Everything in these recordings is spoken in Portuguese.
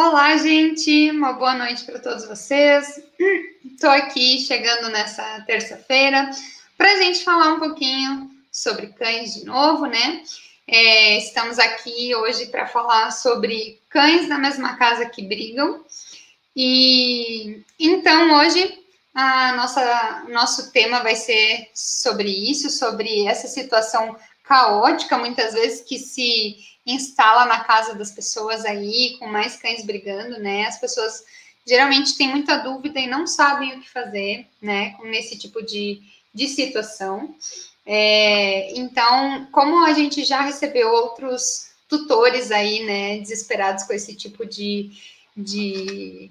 Olá, gente, uma boa noite para todos vocês. Estou aqui chegando nessa terça-feira para a gente falar um pouquinho sobre cães de novo, né? É, estamos aqui hoje para falar sobre cães na mesma casa que brigam. E então hoje a nossa nosso tema vai ser sobre isso, sobre essa situação caótica muitas vezes que se instala na casa das pessoas aí, com mais cães brigando, né? As pessoas geralmente têm muita dúvida e não sabem o que fazer, né? Nesse tipo de, de situação. É, então, como a gente já recebeu outros tutores aí, né, desesperados com esse tipo de, de,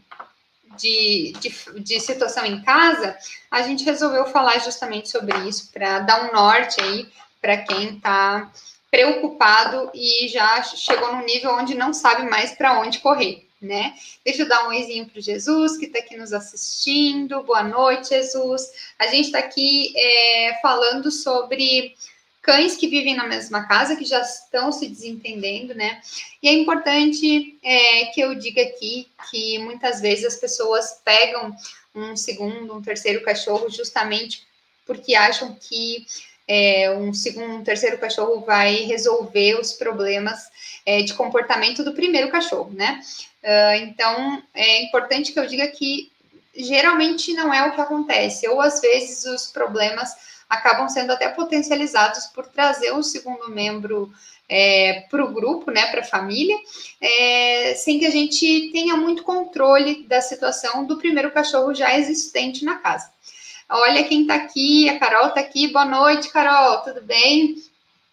de, de, de situação em casa, a gente resolveu falar justamente sobre isso para dar um norte aí para quem está preocupado e já chegou num nível onde não sabe mais para onde correr, né? Deixa eu dar um oizinho para Jesus, que está aqui nos assistindo. Boa noite, Jesus. A gente está aqui é, falando sobre cães que vivem na mesma casa, que já estão se desentendendo, né? E é importante é, que eu diga aqui que muitas vezes as pessoas pegam um segundo, um terceiro cachorro justamente porque acham que é, um segundo, um terceiro cachorro vai resolver os problemas é, de comportamento do primeiro cachorro, né? Uh, então é importante que eu diga que geralmente não é o que acontece, ou às vezes os problemas acabam sendo até potencializados por trazer um segundo membro é, para o grupo, né, para a família, é, sem que a gente tenha muito controle da situação do primeiro cachorro já existente na casa. Olha quem está aqui, a Carol está aqui. Boa noite, Carol, tudo bem?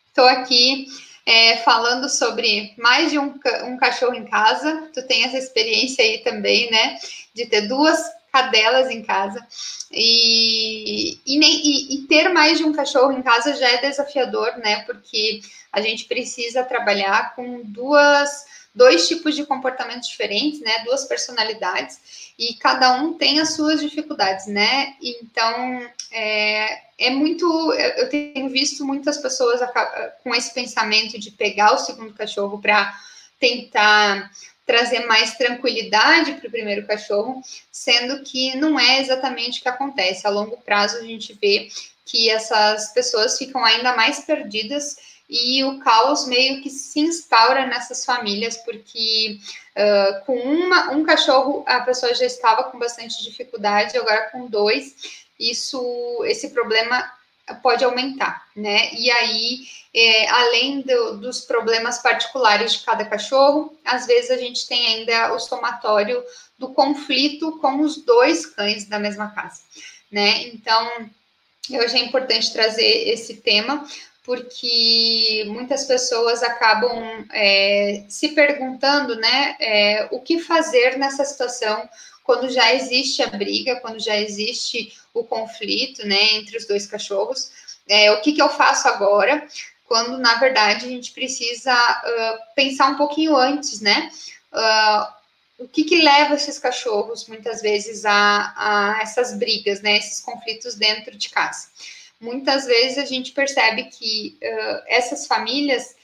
Estou aqui é, falando sobre mais de um, um cachorro em casa. Tu tem essa experiência aí também, né? De ter duas cadelas em casa. E, e, e, e, ter mais de um cachorro em casa já é desafiador, né? Porque a gente precisa trabalhar com duas, dois tipos de comportamentos diferentes, né? Duas personalidades e cada um tem as suas dificuldades, né? Então, é, é muito. Eu tenho visto muitas pessoas com esse pensamento de pegar o segundo cachorro para tentar trazer mais tranquilidade para o primeiro cachorro, sendo que não é exatamente o que acontece. A longo prazo, a gente vê que essas pessoas ficam ainda mais perdidas e o caos meio que se instaura nessas famílias, porque uh, com uma, um cachorro a pessoa já estava com bastante dificuldade, agora com dois, isso, esse problema pode aumentar, né? E aí, é, além do, dos problemas particulares de cada cachorro, às vezes a gente tem ainda o somatório do conflito com os dois cães da mesma casa, né? Então, eu achei importante trazer esse tema, porque muitas pessoas acabam é, se perguntando, né, é, o que fazer nessa situação quando já existe a briga, quando já existe o conflito, né, entre os dois cachorros. É, o que, que eu faço agora? Quando na verdade a gente precisa uh, pensar um pouquinho antes, né? Uh, o que, que leva esses cachorros muitas vezes a, a essas brigas, né? Esses conflitos dentro de casa muitas vezes a gente percebe que uh, essas famílias,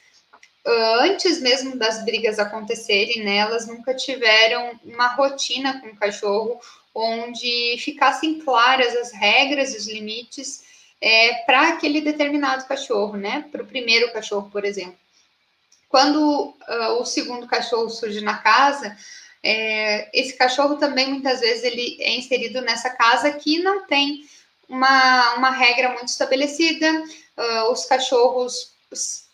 uh, antes mesmo das brigas acontecerem, né, elas nunca tiveram uma rotina com o cachorro onde ficassem claras as regras, os limites é, para aquele determinado cachorro, né? Para o primeiro cachorro, por exemplo. Quando uh, o segundo cachorro surge na casa, é, esse cachorro também muitas vezes ele é inserido nessa casa que não tem uma, uma regra muito estabelecida, uh, os cachorros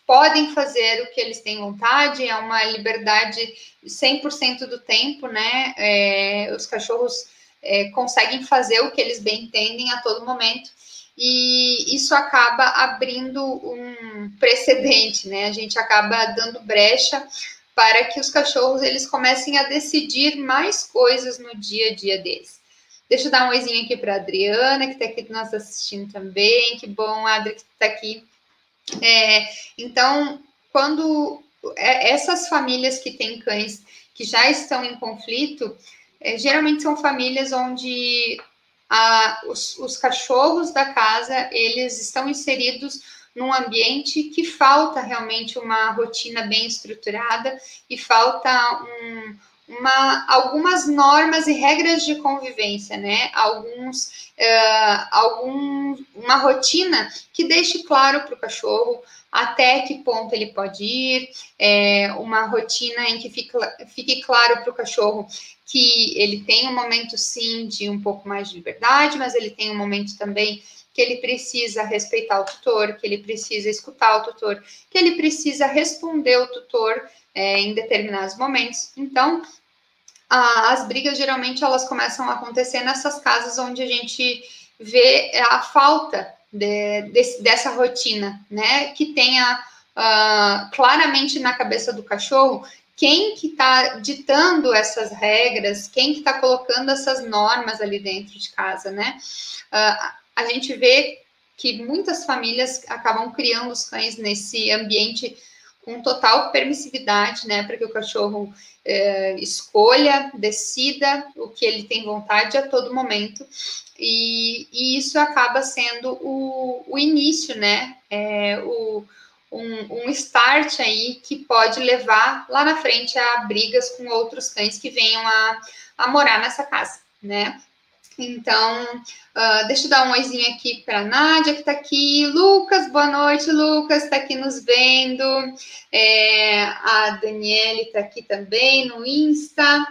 podem fazer o que eles têm vontade, é uma liberdade 100% do tempo, né? É, os cachorros é, conseguem fazer o que eles bem entendem a todo momento, e isso acaba abrindo um precedente, né? A gente acaba dando brecha para que os cachorros eles comecem a decidir mais coisas no dia a dia deles. Deixa eu dar um oizinho aqui para a Adriana, que está aqui nos assistindo também. Que bom, Adri, que está aqui. É, então, quando é, essas famílias que têm cães que já estão em conflito, é, geralmente são famílias onde a, os, os cachorros da casa eles estão inseridos num ambiente que falta realmente uma rotina bem estruturada e falta um, uma, algumas normas e regras de convivência, né? Alguns, uh, algum, uma rotina que deixe claro para o cachorro até que ponto ele pode ir, é, uma rotina em que fique, fique claro para o cachorro que ele tem um momento sim de um pouco mais de liberdade, mas ele tem um momento também que ele precisa respeitar o tutor, que ele precisa escutar o tutor, que ele precisa responder o tutor é, em determinados momentos. Então, a, as brigas geralmente elas começam a acontecer nessas casas onde a gente vê a falta de, de, dessa rotina, né? Que tenha uh, claramente na cabeça do cachorro quem que está ditando essas regras, quem que está colocando essas normas ali dentro de casa, né? Uh, a gente vê que muitas famílias acabam criando os cães nesse ambiente com total permissividade, né, para que o cachorro é, escolha, decida o que ele tem vontade a todo momento, e, e isso acaba sendo o, o início, né, é, o, um, um, start aí que pode levar lá na frente a brigas com outros cães que venham a, a morar nessa casa, né? Então, uh, deixa eu dar um oizinho aqui para a Nádia, que está aqui. Lucas, boa noite, Lucas, está aqui nos vendo. É, a Daniele está aqui também no Insta.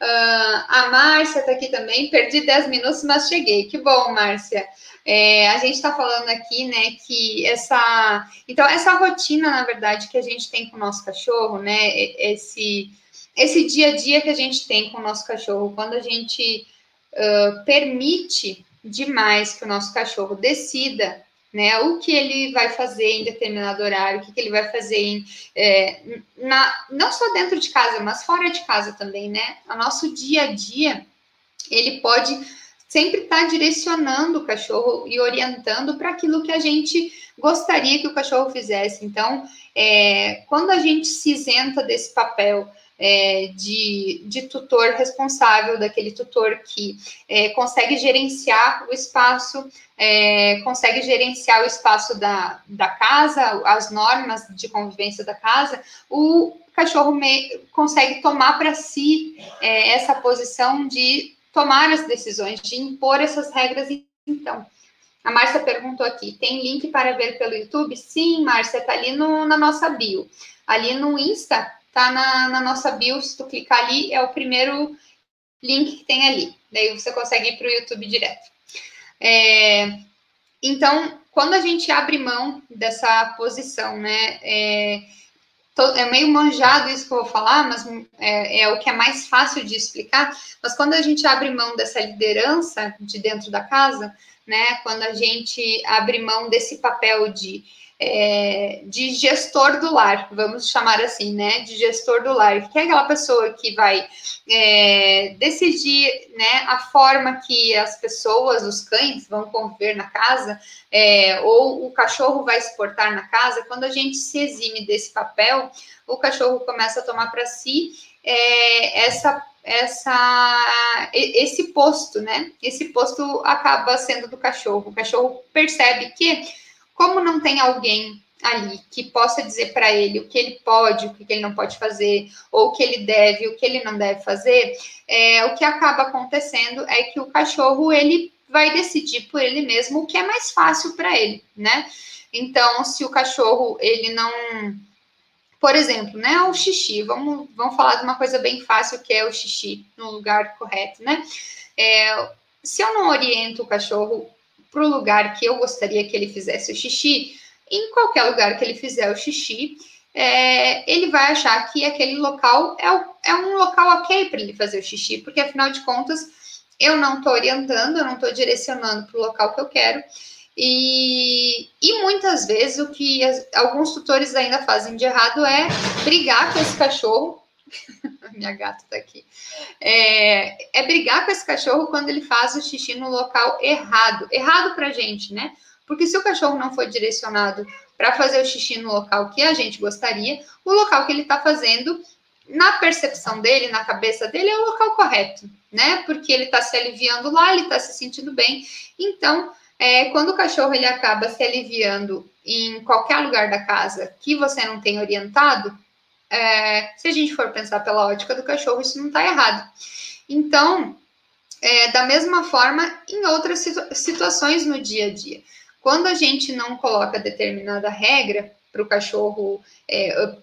Uh, a Márcia está aqui também. Perdi 10 minutos, mas cheguei. Que bom, Márcia. É, a gente está falando aqui, né, que essa. Então, essa rotina, na verdade, que a gente tem com o nosso cachorro, né, esse, esse dia a dia que a gente tem com o nosso cachorro, quando a gente uh, permite demais que o nosso cachorro decida né, o que ele vai fazer em determinado horário, o que, que ele vai fazer em, é, na, não só dentro de casa, mas fora de casa também, né? O nosso dia a dia, ele pode sempre estar tá direcionando o cachorro e orientando para aquilo que a gente gostaria que o cachorro fizesse. Então, é, quando a gente se isenta desse papel é, de, de, tutor responsável, daquele tutor que é, consegue gerenciar o espaço, é, consegue gerenciar o espaço da, da casa, as normas de convivência da casa, o cachorro consegue tomar para si é, essa posição de tomar as decisões, de impor essas regras. Então, a Márcia perguntou aqui: tem link para ver pelo YouTube? Sim, Márcia, está ali no, na nossa bio. Ali no Insta, tá na, na nossa bio, se tu clicar ali, é o primeiro link que tem ali. Daí você consegue ir para o YouTube direto. É, então, quando a gente abre mão dessa posição, né? É, é meio manjado isso que eu vou falar, mas é, é, o que é mais fácil de explicar. Mas quando a gente abre mão dessa liderança de dentro da casa, né? Quando a gente abre mão desse papel de é, de gestor do lar, vamos chamar assim, né? De gestor do lar, que é aquela pessoa que vai é, decidir né, a forma que as pessoas, os cães, vão conviver na casa, é, ou o cachorro vai se portar na casa. Quando a gente se exime desse papel, o cachorro começa a tomar para si é, essa essa esse posto, né? Esse posto acaba sendo do cachorro. O cachorro percebe que como não tem alguém ali que possa dizer para ele o que ele pode, o que ele não pode fazer, ou o que ele deve, o que ele não deve fazer, é, o que acaba acontecendo é que o cachorro ele vai decidir por ele mesmo o que é mais fácil para ele, né? Então, se o cachorro ele não, por exemplo, né, o xixi, vamos, vamos falar de uma coisa bem fácil que é o xixi no lugar correto, né? É, se eu não oriento o cachorro para o lugar que eu gostaria que ele fizesse o xixi, em qualquer lugar que ele fizer o xixi, é, ele vai achar que aquele local é, o, é um local ok para ele fazer o xixi, porque afinal de contas eu não estou orientando, eu não estou direcionando para o local que eu quero. E, e muitas vezes o que as, alguns tutores ainda fazem de errado é brigar com esse cachorro minha gata tá aqui. É, é brigar com esse cachorro quando ele faz o xixi no local errado. Errado pra gente, né? Porque se o cachorro não for direcionado para fazer o xixi no local que a gente gostaria, o local que ele está fazendo, na percepção dele, na cabeça dele, é o local correto, né? Porque ele está se aliviando lá, ele está se sentindo bem. Então, é, quando o cachorro ele acaba se aliviando em qualquer lugar da casa que você não tem orientado, é, se a gente for pensar pela ótica do cachorro, isso não está errado. Então, é, da mesma forma, em outras situa situações no dia a dia. Quando a gente não coloca determinada regra para o cachorro, é,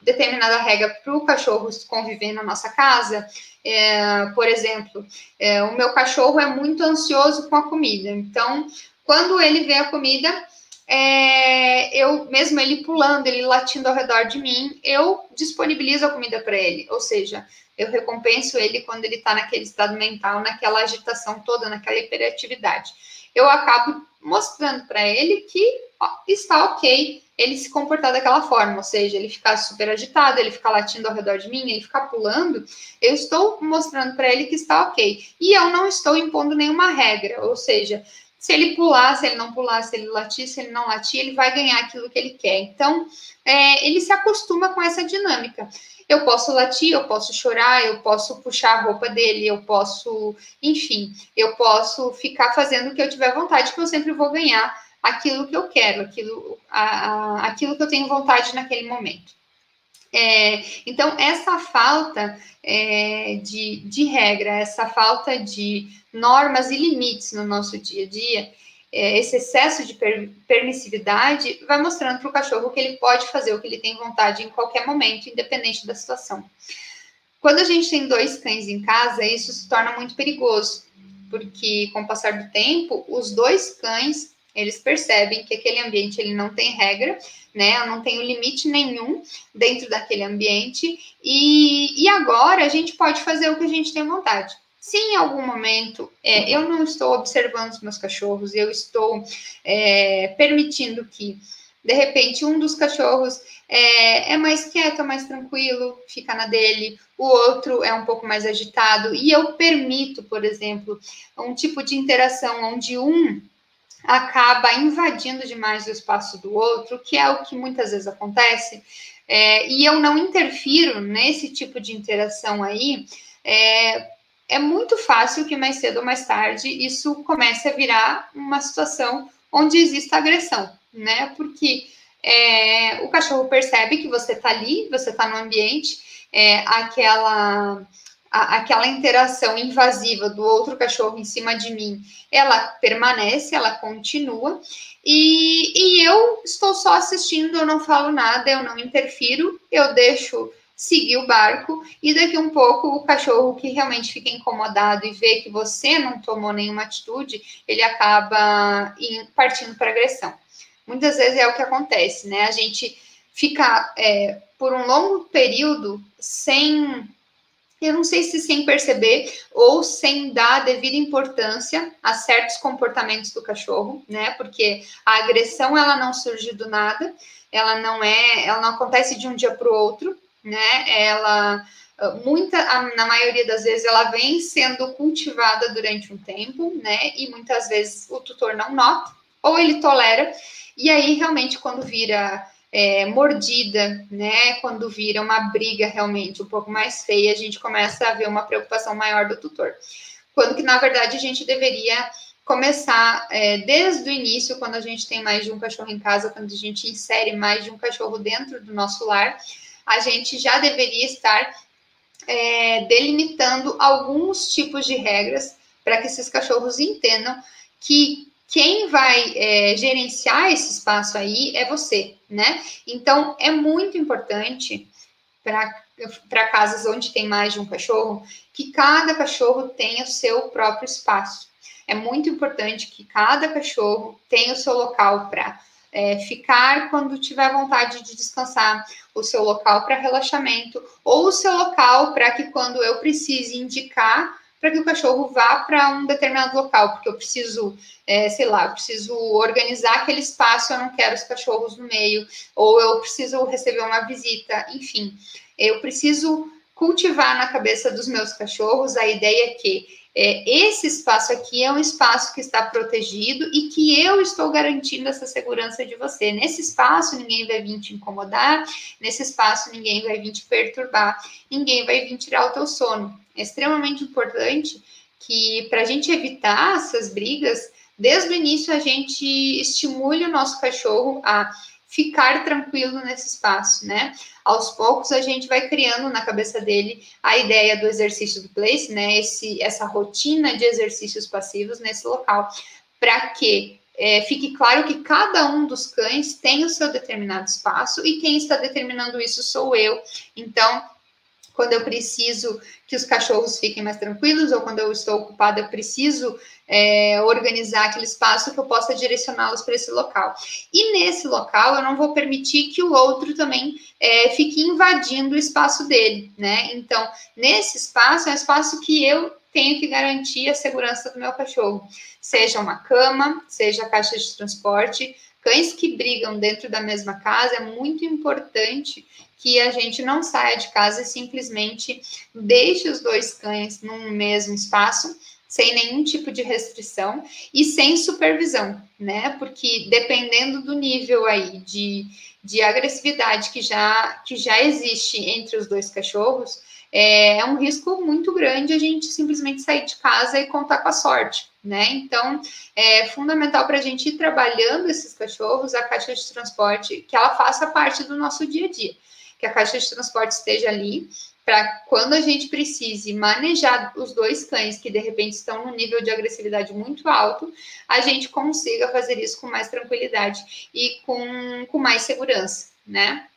determinada regra para o cachorro conviver na nossa casa, é, por exemplo, é, o meu cachorro é muito ansioso com a comida. Então, quando ele vê a comida, é, eu mesmo ele pulando, ele latindo ao redor de mim, eu disponibilizo a comida para ele. Ou seja, eu recompenso ele quando ele está naquele estado mental, naquela agitação toda, naquela hiperatividade. Eu acabo mostrando para ele que ó, está ok ele se comportar daquela forma, ou seja, ele ficar super agitado, ele ficar latindo ao redor de mim, ele ficar pulando, eu estou mostrando para ele que está ok. E eu não estou impondo nenhuma regra, ou seja, se ele pular, se ele não pular, se ele latir, se ele não latir, ele vai ganhar aquilo que ele quer. Então, é, ele se acostuma com essa dinâmica. Eu posso latir, eu posso chorar, eu posso puxar a roupa dele, eu posso, enfim, eu posso ficar fazendo o que eu tiver vontade, que eu sempre vou ganhar aquilo que eu quero, aquilo, a, a, aquilo que eu tenho vontade naquele momento. É, então, essa falta é, de, de regra, essa falta de normas e limites no nosso dia a dia, é, esse excesso de per, permissividade vai mostrando para o cachorro que ele pode fazer o que ele tem vontade em qualquer momento, independente da situação. Quando a gente tem dois cães em casa, isso se torna muito perigoso, porque com o passar do tempo, os dois cães eles percebem que aquele ambiente ele não tem regra, né? Eu não tenho limite nenhum dentro daquele ambiente e, e agora a gente pode fazer o que a gente tem vontade. Se em algum momento é, eu não estou observando os meus cachorros, eu estou é, permitindo que, de repente, um dos cachorros é, é, mais quieto, mais tranquilo, fica na dele, o outro é um pouco mais agitado, e eu permito, por exemplo, um tipo de interação onde um acaba invadindo demais o espaço do outro, que é o que muitas vezes acontece, é, e eu não interfiro nesse tipo de interação aí, é, é muito fácil que mais cedo ou mais tarde isso comece a virar uma situação onde existe agressão, né? Porque é, o cachorro percebe que você está ali, você está no ambiente, é, aquela a, aquela interação invasiva do outro cachorro em cima de mim, ela permanece, ela continua, e, e eu estou só assistindo, eu não falo nada, eu não interfiro, eu deixo seguir o barco, e daqui um pouco o cachorro que realmente fica incomodado e vê que você não tomou nenhuma atitude, ele acaba partindo para agressão. Muitas vezes é o que acontece, né? A gente fica é, por um longo período sem eu não sei se sem perceber ou sem dar devida importância a certos comportamentos do cachorro, né? Porque a agressão ela não surge do nada, ela não é, ela não acontece de um dia para o outro, né? Ela muita, na maioria das vezes, ela vem sendo cultivada durante um tempo, né? E muitas vezes o tutor não nota ou ele tolera. E aí realmente quando vira é, mordida, né? Quando vira uma briga realmente um pouco mais feia, a gente começa a ver uma preocupação maior do tutor. Quando que, na verdade, a gente deveria começar é, desde o início, quando a gente tem mais de um cachorro em casa, quando a gente insere mais de um cachorro dentro do nosso lar, a gente já deveria estar é, delimitando alguns tipos de regras para que esses cachorros entendam que quem vai é, gerenciar esse espaço aí é você, né? Então, é muito importante para casas onde tem mais de um cachorro que cada cachorro tenha o seu próprio espaço. É muito importante que cada cachorro tenha o seu local para é, ficar quando tiver vontade de descansar, o seu local para relaxamento, ou o seu local para que quando eu precise indicar para que o cachorro vá para um determinado local, porque eu preciso, é, sei lá, eu preciso organizar aquele espaço, eu não quero os cachorros no meio, ou eu preciso receber uma visita, enfim, eu preciso cultivar na cabeça dos meus cachorros a ideia que é, esse espaço aqui é um espaço que está protegido e que eu estou garantindo essa segurança de você. Nesse espaço, ninguém vai vir te incomodar, nesse espaço, ninguém vai vir te perturbar, ninguém vai vir tirar o teu sono. É extremamente importante que, para a gente evitar essas brigas, desde o início a gente estimule o nosso cachorro a ficar tranquilo nesse espaço, né? Aos poucos a gente vai criando na cabeça dele a ideia do exercício do place, né? Esse, essa rotina de exercícios passivos nesse local, para que é, fique claro que cada um dos cães tem o seu determinado espaço e quem está determinando isso sou eu. Então, quando eu preciso que os cachorros fiquem mais tranquilos ou quando eu estou ocupada, eu preciso é, organizar aquele espaço que eu possa direcioná-los para esse local. E nesse local, eu não vou permitir que o outro também é, fique invadindo o espaço dele, né? Então, nesse espaço, é um espaço que eu tenho que garantir a segurança do meu cachorro, seja uma cama, seja a caixa de transporte. Cães que brigam dentro da mesma casa é muito importante que a gente não saia de casa e simplesmente deixe os dois cães num mesmo espaço, sem nenhum tipo de restrição e sem supervisão, né? Porque dependendo do nível aí de, de agressividade que já, que já existe entre os dois cachorros, é, é um risco muito grande a gente simplesmente sair de casa e contar com a sorte, né? Então, é fundamental para a gente ir trabalhando esses cachorros, a caixa de transporte, que ela faça parte do nosso dia a dia, que a caixa de transporte esteja ali para quando a gente precise manejar os dois cães que de repente estão num nível de agressividade muito alto, a gente consiga fazer isso com mais tranquilidade e com, com mais segurança, né?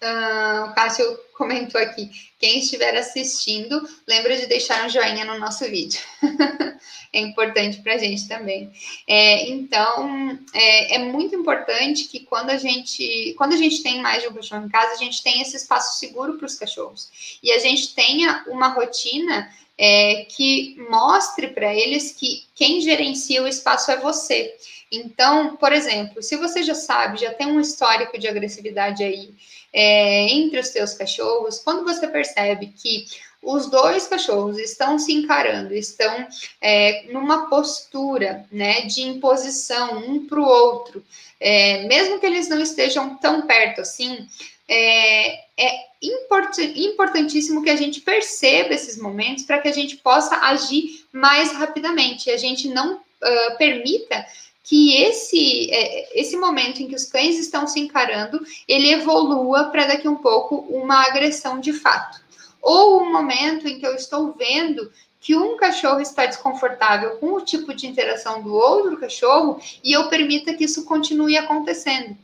Uh, o Cássio comentou aqui. Quem estiver assistindo, lembra de deixar um joinha no nosso vídeo. é importante para a gente também. É, então, é, é, muito importante que quando a gente, quando a gente tem mais de um cachorro em casa, a gente tenha esse espaço seguro para os cachorros e a gente tenha uma rotina é, que mostre para eles que quem gerencia o espaço é você. Então, por exemplo, se você já sabe, já tem um histórico de agressividade aí é, entre os seus cachorros, quando você percebe que os dois cachorros estão se encarando, estão é, numa postura né, de imposição um para o outro, é, mesmo que eles não estejam tão perto assim, é, é import, importantíssimo que a gente perceba esses momentos para que a gente possa agir mais rapidamente, a gente não uh, permita que esse, é, esse momento em que os cães estão se encarando, ele evolua para daqui um pouco uma agressão de fato. Ou um momento em que eu estou vendo que um cachorro está desconfortável com o tipo de interação do outro cachorro e eu permita que isso continue acontecendo.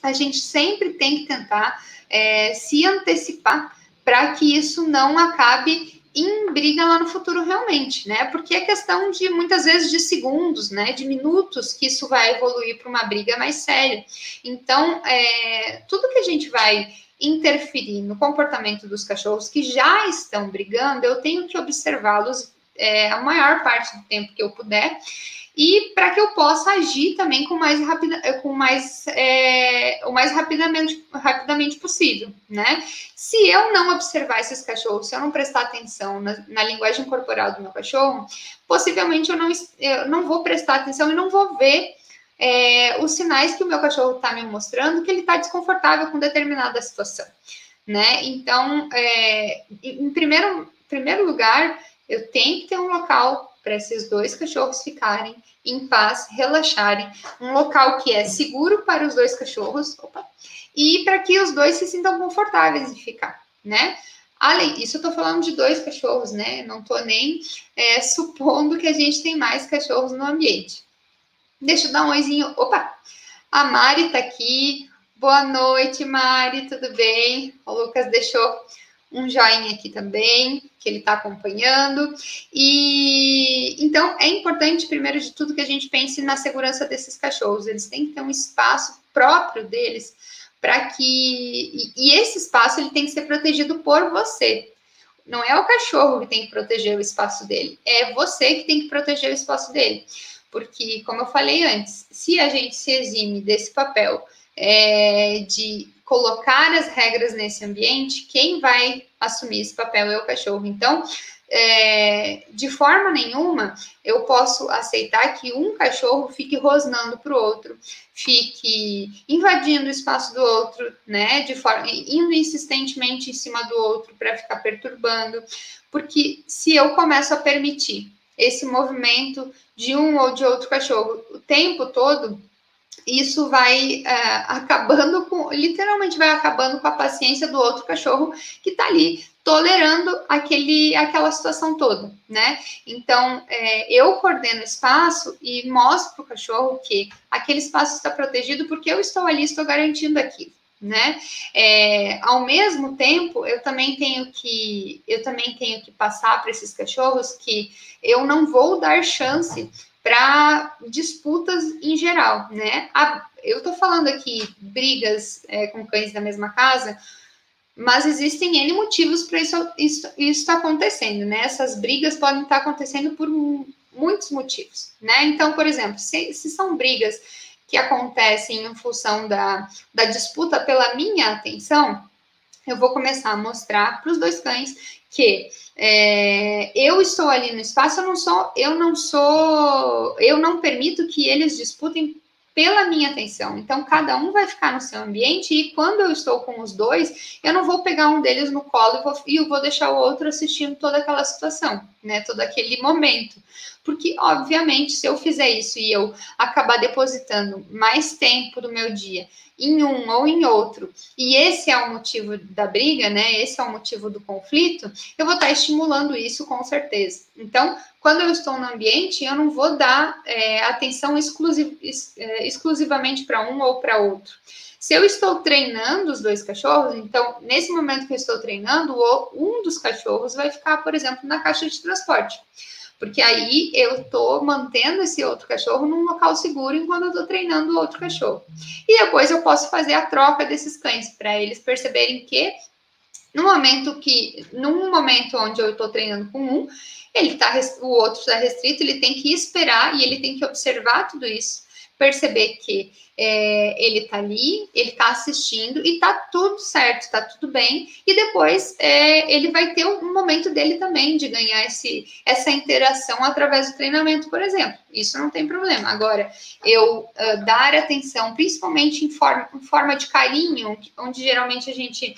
A gente sempre tem que tentar é, se antecipar para que isso não acabe em briga lá no futuro realmente, né? Porque é questão de muitas vezes de segundos, né? De minutos que isso vai evoluir para uma briga mais séria. Então, é, tudo que a gente vai interferir no comportamento dos cachorros que já estão brigando, eu tenho que observá-los é, a maior parte do tempo que eu puder e para que eu possa agir também com mais rapida, com mais é, o mais rapidamente, rapidamente possível, né? Se eu não observar esses cachorros, se eu não prestar atenção na, na linguagem corporal do meu cachorro, possivelmente eu não, eu não vou prestar atenção e não vou ver é, os sinais que o meu cachorro está me mostrando que ele está desconfortável com determinada situação, né? Então, é, em primeiro, primeiro lugar, eu tenho que ter um local para esses dois cachorros ficarem em paz, relaxarem, um local que é seguro para os dois cachorros, opa, e para que os dois se sintam confortáveis de ficar, né? Além, isso eu tô falando de dois cachorros, né? Não tô nem é, supondo que a gente tem mais cachorros no ambiente. Deixa eu dar um oizinho. Opa! A Mari tá aqui. Boa noite, Mari, tudo bem? O Lucas deixou um joinha aqui também, que ele está acompanhando. E então é importante, primeiro de tudo, que a gente pense na segurança desses cachorros. Eles têm que ter um espaço próprio deles para que e, e, esse espaço ele tem que ser protegido por você. Não é o cachorro que tem que proteger o espaço dele, é você que tem que proteger o espaço dele. Porque, como eu falei antes, se a gente se exime desse papel é, de colocar as regras nesse ambiente, quem vai assumir esse papel é o cachorro. Então, é, de forma nenhuma eu posso aceitar que um cachorro fique rosnando para o outro, fique invadindo o espaço do outro, né? De forma indo insistentemente em cima do outro para ficar perturbando, porque se eu começo a permitir esse movimento de um ou de outro cachorro o tempo todo, isso vai é, acabando com, literalmente vai acabando com a paciência do outro cachorro que está ali tolerando aquele, aquela situação toda, né? Então, é, eu coordeno o espaço e mostro para o cachorro que aquele espaço está protegido porque eu estou ali, estou garantindo aquilo, né? É, ao mesmo tempo, eu também tenho que eu também tenho que passar para esses cachorros que eu não vou dar chance para disputas em geral, né? A, eu estou falando aqui brigas é, com cães da mesma casa, mas existem N motivos para isso, isso, isso tá acontecendo, né? Essas brigas podem estar tá acontecendo por muitos motivos, né? Então, por exemplo, se, se são brigas que acontecem em função da, da disputa pela minha atenção, eu vou começar a mostrar para os dois cães que é, eu estou ali no espaço, eu não sou, eu não sou, eu não permito que eles disputem pela minha atenção. Então, cada um vai ficar no seu ambiente e quando eu estou com os dois, eu não vou pegar um deles no colo e vou, e eu vou deixar o outro assistindo toda aquela situação, né? Todo aquele momento. Porque, obviamente, se eu fizer isso e eu acabar depositando mais tempo do meu dia em um ou em outro, e esse é o motivo da briga, né? Esse é o motivo do conflito, eu vou estar estimulando isso com certeza. Então, quando eu estou no ambiente, eu não vou dar é, atenção exclusiv, é, exclusivamente para um ou para outro. Se eu estou treinando os dois cachorros, então, nesse momento que eu estou treinando, um dos cachorros vai ficar, por exemplo, na caixa de transporte. Porque aí eu estou mantendo esse outro cachorro num local seguro enquanto eu estou treinando o outro cachorro. E depois eu posso fazer a troca desses cães para eles perceberem que no momento que, num momento onde eu estou treinando com um, ele tá, o outro está restrito, ele tem que esperar e ele tem que observar tudo isso perceber que é, ele está ali, ele está assistindo e está tudo certo, está tudo bem. E depois é, ele vai ter um momento dele também de ganhar esse, essa interação através do treinamento, por exemplo. Isso não tem problema. Agora, eu uh, dar atenção, principalmente em forma, em forma de carinho, onde geralmente a gente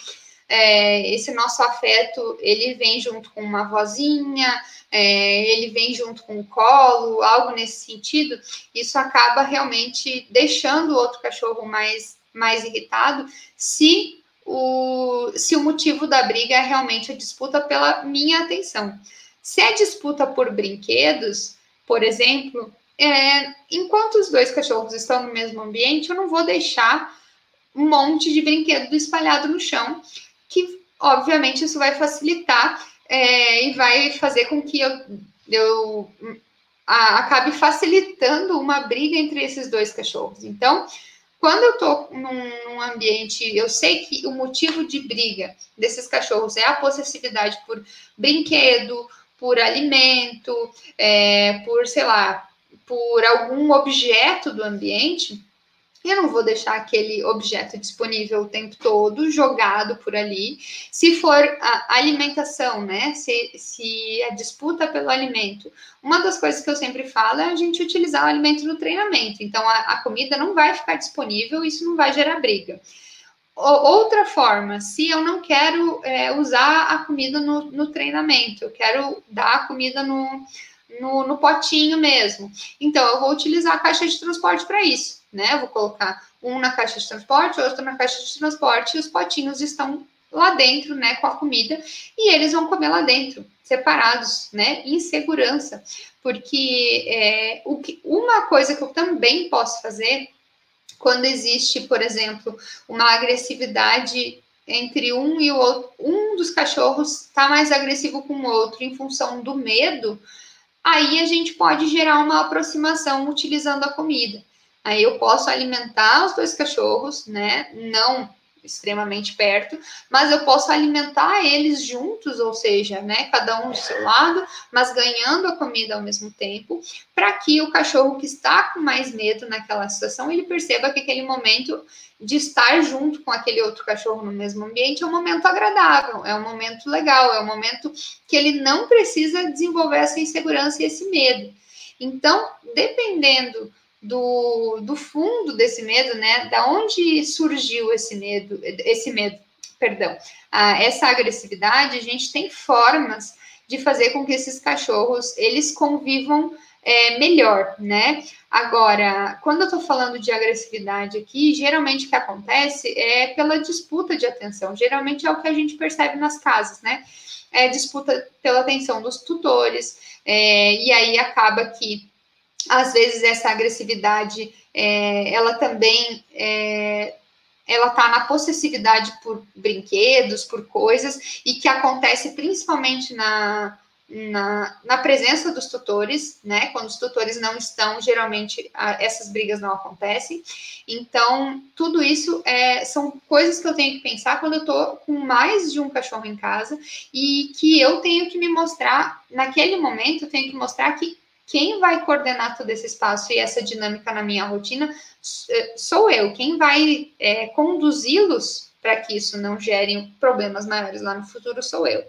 é, esse nosso afeto ele vem junto com uma vozinha, é, ele vem junto com o colo, algo nesse sentido, isso acaba realmente deixando o outro cachorro mais, mais irritado se o, se o motivo da briga é realmente a disputa pela minha atenção. Se é disputa por brinquedos, por exemplo, é, enquanto os dois cachorros estão no mesmo ambiente, eu não vou deixar um monte de brinquedo espalhado no chão que obviamente isso vai facilitar é, e vai fazer com que eu, eu a, acabe facilitando uma briga entre esses dois cachorros. Então, quando eu estou num, num, ambiente, eu sei que o motivo de briga desses cachorros é a possessividade por brinquedo, por alimento, é, por, sei lá, por algum objeto do ambiente, eu não vou deixar aquele objeto disponível o tempo todo, jogado por ali. Se for a alimentação, né? Se, se a disputa pelo alimento. Uma das coisas que eu sempre falo é a gente utilizar o alimento no treinamento. Então, a, a comida não vai ficar disponível, isso não vai gerar briga. Outra forma, se eu não quero é, usar a comida no, no treinamento, eu quero dar a comida no, no, no potinho mesmo. Então, eu vou utilizar a caixa de transporte para isso né? Vou colocar um na caixa de transporte, outro na caixa de transporte, e os potinhos estão lá dentro, né, com a comida, e eles vão comer lá dentro, separados, né, em segurança, porque é, o que, uma coisa que eu também posso fazer quando existe, por exemplo, uma agressividade entre um e o outro, um dos cachorros está mais agressivo com o outro em função do medo, aí a gente pode gerar uma aproximação utilizando a comida. Aí eu posso alimentar os dois cachorros, né? Não extremamente perto, mas eu posso alimentar eles juntos, ou seja, né, cada um do seu lado, mas ganhando a comida ao mesmo tempo, para que o cachorro que está com mais medo naquela situação, ele perceba que aquele momento de estar junto com aquele outro cachorro no mesmo ambiente é um momento agradável, é um momento legal, é um momento que ele não precisa desenvolver essa insegurança e esse medo. Então, dependendo do, do fundo desse medo, né? Da onde surgiu esse medo, esse medo, perdão, ah, essa agressividade, a gente tem formas de fazer com que esses cachorros eles convivam é, melhor, né? Agora, quando eu tô falando de agressividade aqui, geralmente o que acontece é pela disputa de atenção. Geralmente é o que a gente percebe nas casas, né? É disputa pela atenção dos tutores, é, e aí acaba que às vezes essa agressividade é, ela também é, ela está na possessividade por brinquedos, por coisas, e que acontece principalmente na, na, na, presença dos tutores, né? Quando os tutores não estão, geralmente a, essas brigas não acontecem. Então, tudo isso é, são coisas que eu tenho que pensar quando eu estou com mais de um cachorro em casa e que eu tenho que me mostrar, naquele momento, eu tenho que mostrar que quem vai coordenar todo esse espaço e essa dinâmica na minha rotina eh, sou eu. Quem vai é, conduzi-los para que isso não gere problemas maiores lá no futuro sou eu.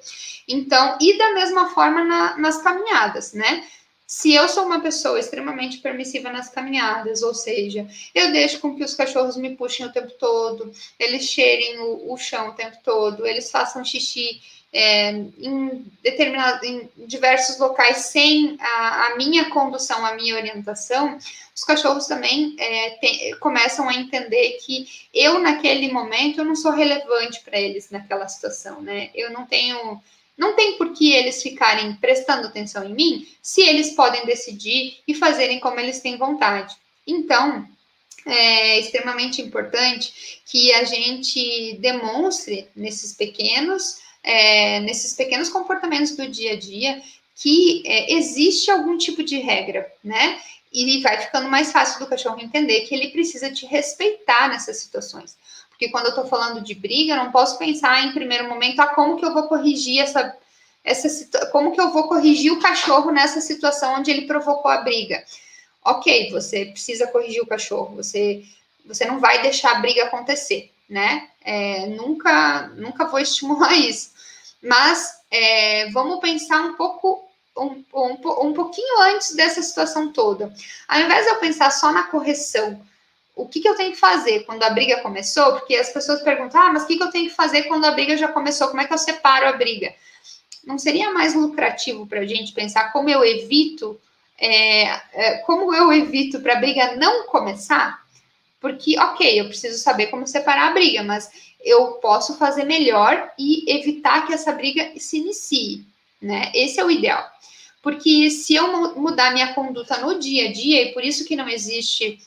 Então, e da mesma forma na, nas caminhadas, né? Se eu sou uma pessoa extremamente permissiva nas caminhadas, ou seja, eu deixo com que os cachorros me puxem o tempo todo, eles cheirem o, o chão o tempo todo, eles façam xixi é, em, determinado, em diversos locais sem a, a, minha condução, a minha orientação, os cachorros também é, começam a entender que eu, naquele momento, eu não sou relevante para eles naquela situação, né? Eu não tenho. Não tem por que eles ficarem prestando atenção em mim se eles podem decidir e fazerem como eles têm vontade. Então, é extremamente importante que a gente demonstre nesses pequenos é, nesses pequenos comportamentos do dia a dia que é, existe algum tipo de regra, né? E vai ficando mais fácil do cachorro entender que ele precisa te respeitar nessas situações. Porque quando eu estou falando de briga, eu não posso pensar em primeiro momento, ah, como que eu vou corrigir essa, essa como que eu vou corrigir o cachorro nessa situação onde ele provocou a briga. Ok, você precisa corrigir o cachorro, você, você não vai deixar a briga acontecer, né? É, nunca, nunca vou estimular isso. Mas é, vamos pensar um pouco um, um, um pouquinho antes dessa situação toda. Ao invés de eu pensar só na correção, o que, que eu tenho que fazer quando a briga começou? Porque as pessoas perguntam, ah, mas o que, que eu tenho que fazer quando a briga já começou? Como é que eu separo a briga? Não seria mais lucrativo para a gente pensar como eu evito, é, é, como eu evito para a briga não começar? Porque, ok, eu preciso saber como separar a briga, mas eu posso fazer melhor e evitar que essa briga se inicie, né? Esse é o ideal. Porque se eu mudar minha conduta no dia a dia, e por isso que não existe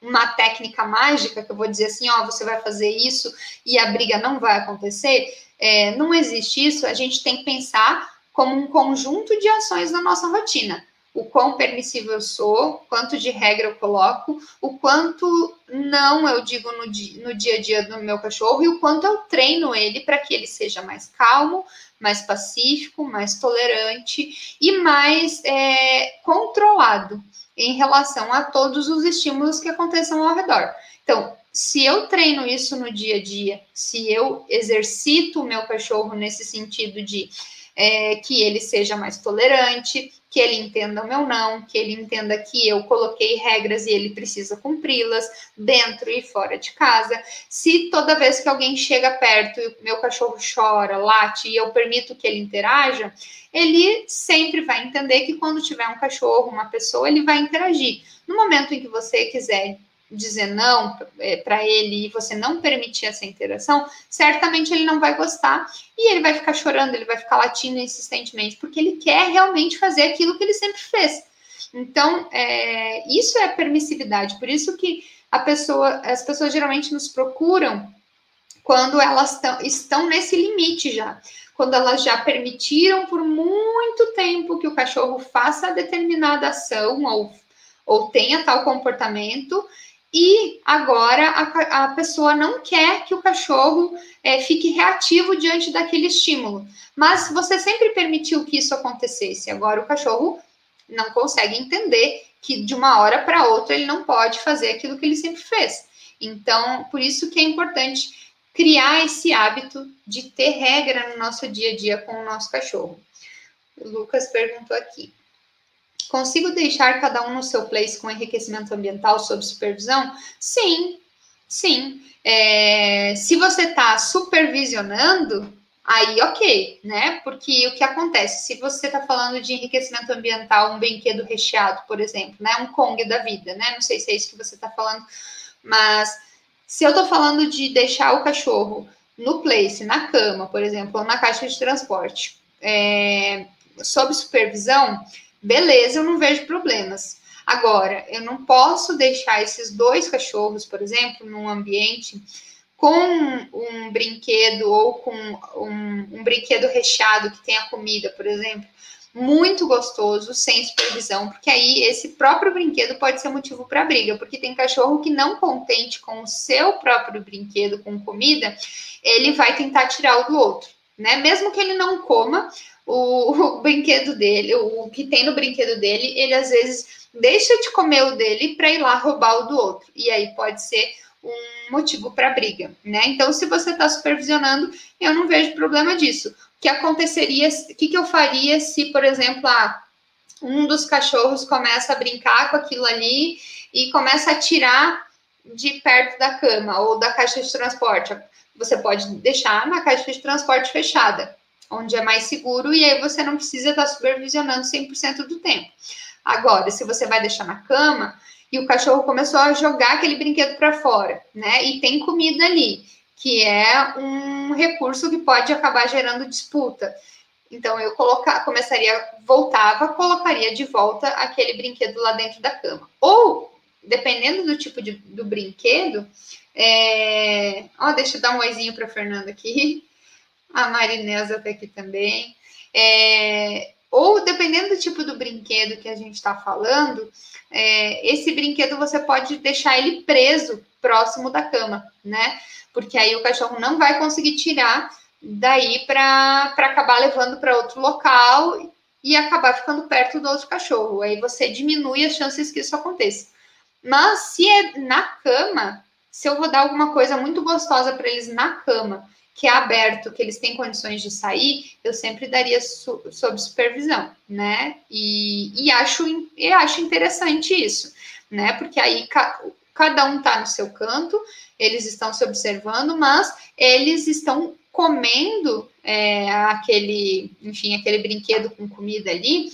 uma técnica mágica que eu vou dizer assim, ó, você vai fazer isso e a briga não vai acontecer, é, não existe isso, a gente tem que pensar como um conjunto de ações na nossa rotina o quão permissível eu sou, quanto de regra eu coloco, o quanto não eu digo no dia, no dia a dia do meu cachorro e o quanto eu treino ele para que ele seja mais calmo, mais pacífico, mais tolerante e mais é, controlado em relação a todos os estímulos que aconteçam ao redor. Então, se eu treino isso no dia a dia, se eu exercito o meu cachorro nesse sentido de é, que ele seja mais tolerante, que ele entenda o meu não, que ele entenda que eu coloquei regras e ele precisa cumpri-las dentro e fora de casa. Se toda vez que alguém chega perto e meu cachorro chora, late e eu permito que ele interaja, ele sempre vai entender que quando tiver um cachorro, uma pessoa, ele vai interagir. No momento em que você quiser dizer não é, para ele e você não permitir essa interação, certamente ele não vai gostar e ele vai ficar chorando, ele vai ficar latindo insistentemente, porque ele quer realmente fazer aquilo que ele sempre fez. Então, é, isso é permissividade, por isso que a pessoa, as pessoas geralmente nos procuram quando elas tão, estão nesse limite já. Quando elas já permitiram por muito tempo que o cachorro faça determinada ação ou, ou tenha tal comportamento, e agora a, a pessoa não quer que o cachorro é, fique reativo diante daquele estímulo. Mas você sempre permitiu que isso acontecesse. Agora o cachorro não consegue entender que de uma hora para outra ele não pode fazer aquilo que ele sempre fez. Então, por isso que é importante criar esse hábito de ter regra no nosso dia a dia com o nosso cachorro. O Lucas perguntou aqui. Consigo deixar cada um no seu place com enriquecimento ambiental sob supervisão? Sim, sim. É, se você está supervisionando, aí ok, né? Porque o que acontece? Se você está falando de enriquecimento ambiental, um brinquedo recheado, por exemplo, né? Um Kong da vida, né? Não sei se é isso que você está falando, mas se eu estou falando de deixar o cachorro no place, na cama, por exemplo, ou na caixa de transporte, é, sob supervisão, beleza, eu não vejo problemas. Agora, eu não posso deixar esses dois cachorros, por exemplo, num ambiente com um brinquedo ou com um, um brinquedo recheado que tenha comida, por exemplo, muito gostoso, sem supervisão, porque aí esse próprio brinquedo pode ser motivo para briga, porque tem cachorro que não contente com o seu próprio brinquedo com comida, ele vai tentar tirar o do outro, né? Mesmo que ele não coma o, o brinquedo dele, o, o que tem no brinquedo dele, ele às vezes deixa de comer o dele para ir lá roubar o do outro, e aí pode ser um motivo para briga, né? Então, se você está supervisionando, eu não vejo problema disso. O que aconteceria, o que, que eu faria se, por exemplo, ah, um dos cachorros começa a brincar com aquilo ali e começa a tirar de perto da cama ou da caixa de transporte? Você pode deixar na caixa de transporte fechada, onde é mais seguro e aí você não precisa estar supervisionando 100% do tempo. Agora, se você vai deixar na cama, e o cachorro começou a jogar aquele brinquedo para fora, né? E tem comida ali, que é um recurso que pode acabar gerando disputa. Então eu colocar, começaria, voltava, colocaria de volta aquele brinquedo lá dentro da cama. Ou, dependendo do tipo de, do brinquedo, é... Ó, deixa eu dar um oizinho para Fernanda aqui. A Marinesa está aqui também. É... Ou dependendo do tipo do brinquedo que a gente está falando, é, esse brinquedo você pode deixar ele preso próximo da cama, né? Porque aí o cachorro não vai conseguir tirar daí para acabar levando para outro local e acabar ficando perto do outro cachorro. Aí você diminui as chances que isso aconteça. Mas se é na cama, se eu vou dar alguma coisa muito gostosa para eles na cama que é aberto, que eles têm condições de sair, eu sempre daria su sob supervisão, né? E, e acho, eu acho interessante isso, né? Porque aí ca cada um está no seu canto, eles estão se observando, mas eles estão comendo é, aquele, enfim, aquele brinquedo com comida ali,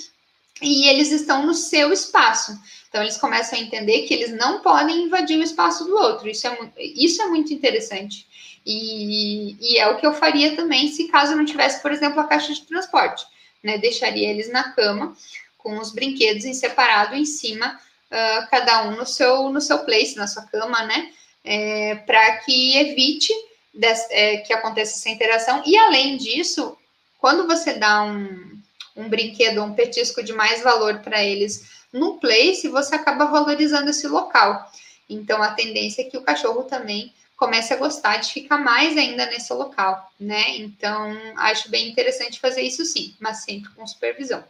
e eles estão no seu espaço. Então, eles começam a entender que eles não podem invadir o espaço do outro. Isso é, isso é muito interessante. E, e, é o que eu faria também se caso não tivesse, por exemplo, a caixa de transporte. Né? Deixaria eles na cama, com os brinquedos em separado em cima, uh, cada um no seu, no seu place, na sua cama, né? É, Para que evite des, é, que aconteça essa interação. E além disso, quando você dá um, um brinquedo, um petisco de mais valor para eles no place, você acaba valorizando esse local. Então, a tendência é que o cachorro também comece a gostar de ficar mais ainda nesse local, né? Então, acho bem interessante fazer isso sim, mas sempre com supervisão.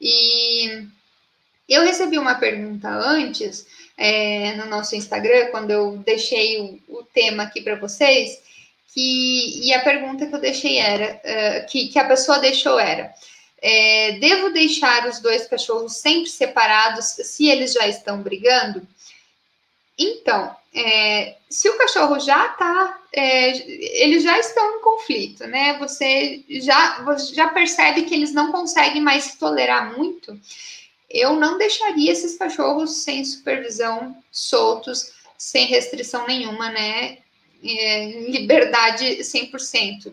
E eu recebi uma pergunta antes é, no nosso Instagram, quando eu deixei o, o tema aqui para vocês, que, e a pergunta que eu deixei era, uh, que, que a pessoa deixou era, é, devo deixar os dois cachorros sempre separados se eles já estão brigando? Então, é, se o cachorro já está, é, eles já estão em conflito, né? Você já, você já percebe que eles não conseguem mais se tolerar muito. Eu não deixaria esses cachorros sem supervisão, soltos, sem restrição nenhuma, né? É, liberdade 100%.